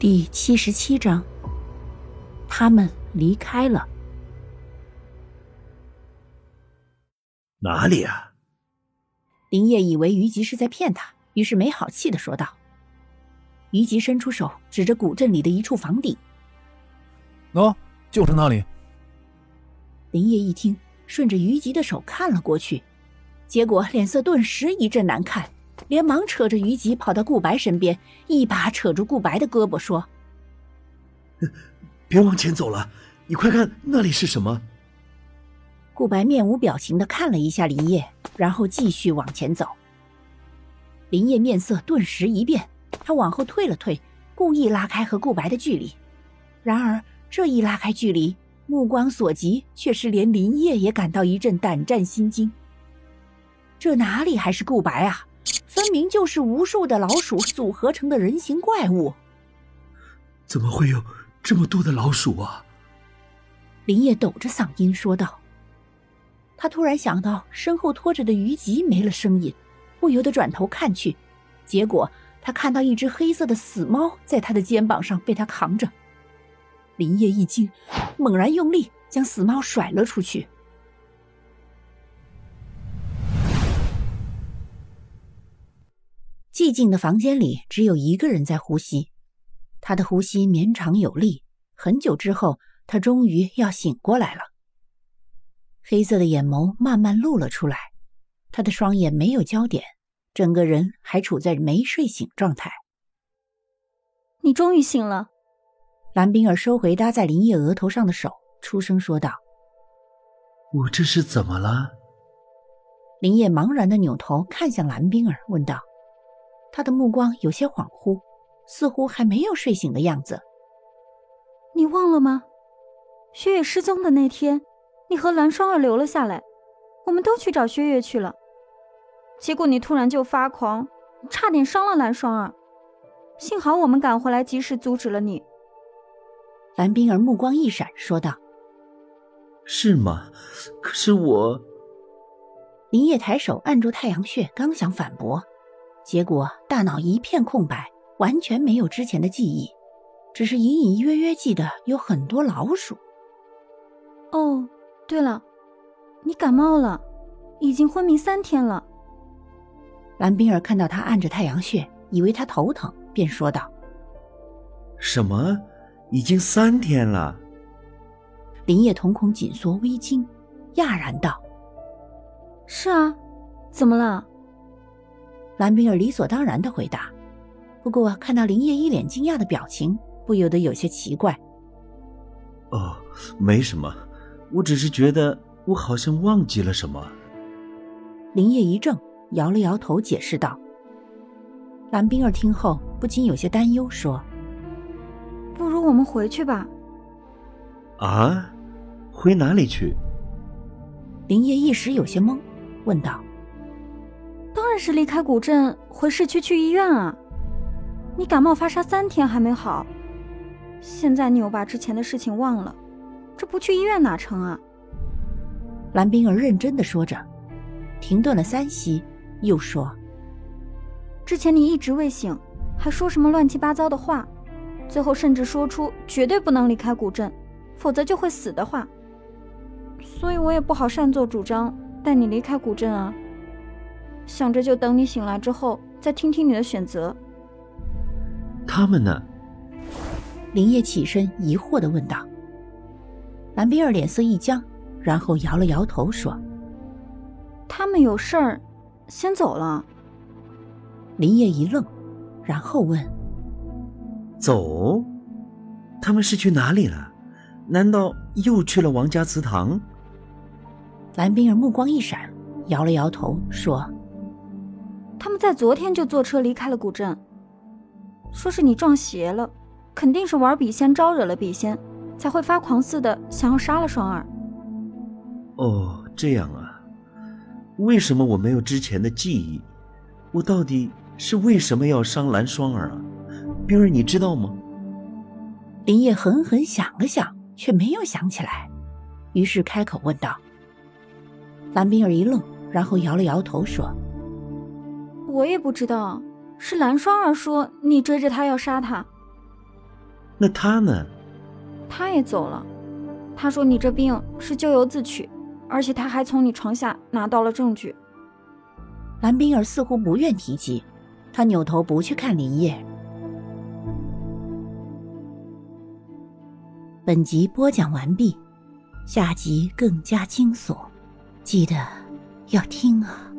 第七十七章，他们离开了。哪里啊？林业以为于吉是在骗他，于是没好气的说道。于吉伸出手指着古镇里的一处房顶：“喏，就是那里。”林业一听，顺着于吉的手看了过去，结果脸色顿时一阵难看。连忙扯着虞姬跑到顾白身边，一把扯住顾白的胳膊，说：“别往前走了，你快看那里是什么？”顾白面无表情的看了一下林业，然后继续往前走。林业面色顿时一变，他往后退了退，故意拉开和顾白的距离。然而这一拉开距离，目光所及却是连林业也感到一阵胆战心惊。这哪里还是顾白啊？分明就是无数的老鼠组合成的人形怪物。怎么会有这么多的老鼠啊？林业抖着嗓音说道。他突然想到身后拖着的虞吉没了声音，不由得转头看去，结果他看到一只黑色的死猫在他的肩膀上被他扛着。林业一惊，猛然用力将死猫甩了出去。寂静的房间里只有一个人在呼吸，他的呼吸绵长有力。很久之后，他终于要醒过来了。黑色的眼眸慢慢露了出来，他的双眼没有焦点，整个人还处在没睡醒状态。你终于醒了。蓝冰儿收回搭在林叶额头上的手，出声说道：“我这是怎么了？”林叶茫然的扭头看向蓝冰儿，问道。他的目光有些恍惚，似乎还没有睡醒的样子。你忘了吗？薛月失踪的那天，你和蓝双儿留了下来，我们都去找薛月去了。结果你突然就发狂，差点伤了蓝双儿。幸好我们赶回来，及时阻止了你。蓝冰儿目光一闪，说道：“是吗？可是我……”林烨抬手按住太阳穴，刚想反驳。结果大脑一片空白，完全没有之前的记忆，只是隐隐约约记得有很多老鼠。哦，对了，你感冒了，已经昏迷三天了。蓝冰儿看到他按着太阳穴，以为他头疼，便说道：“什么？已经三天了？”林叶瞳孔紧缩，微惊，讶然道：“是啊，怎么了？”蓝冰儿理所当然的回答，不过看到林业一脸惊讶的表情，不由得有些奇怪。哦，没什么，我只是觉得我好像忘记了什么。林业一怔，摇了摇头，解释道。蓝冰儿听后不禁有些担忧，说：“不如我们回去吧。”啊，回哪里去？林业一时有些懵，问道。是离开古镇回市区去医院啊！你感冒发烧三天还没好，现在你又把之前的事情忘了，这不去医院哪成啊？蓝冰儿认真的说着，停顿了三息，又说：“之前你一直未醒，还说什么乱七八糟的话，最后甚至说出绝对不能离开古镇，否则就会死的话，所以我也不好擅作主张带你离开古镇啊。”想着就等你醒来之后再听听你的选择。他们呢？林业起身疑惑的问道。蓝冰儿脸色一僵，然后摇了摇头说：“他们有事儿，先走了。”林业一愣，然后问：“走？他们是去哪里了？难道又去了王家祠堂？”蓝冰儿目光一闪，摇了摇头说。在昨天就坐车离开了古镇，说是你撞邪了，肯定是玩笔仙招惹了笔仙，才会发狂似的想要杀了双儿。哦，这样啊，为什么我没有之前的记忆？我到底是为什么要伤蓝双儿啊？冰儿，你知道吗？林业狠狠想了想，却没有想起来，于是开口问道。蓝冰儿一愣，然后摇了摇头说。我也不知道，是蓝双儿说你追着他要杀他。那他呢？他也走了。他说你这病是咎由自取，而且他还从你床下拿到了证据。蓝冰儿似乎不愿提及，他扭头不去看林叶。本集播讲完毕，下集更加惊悚，记得要听啊！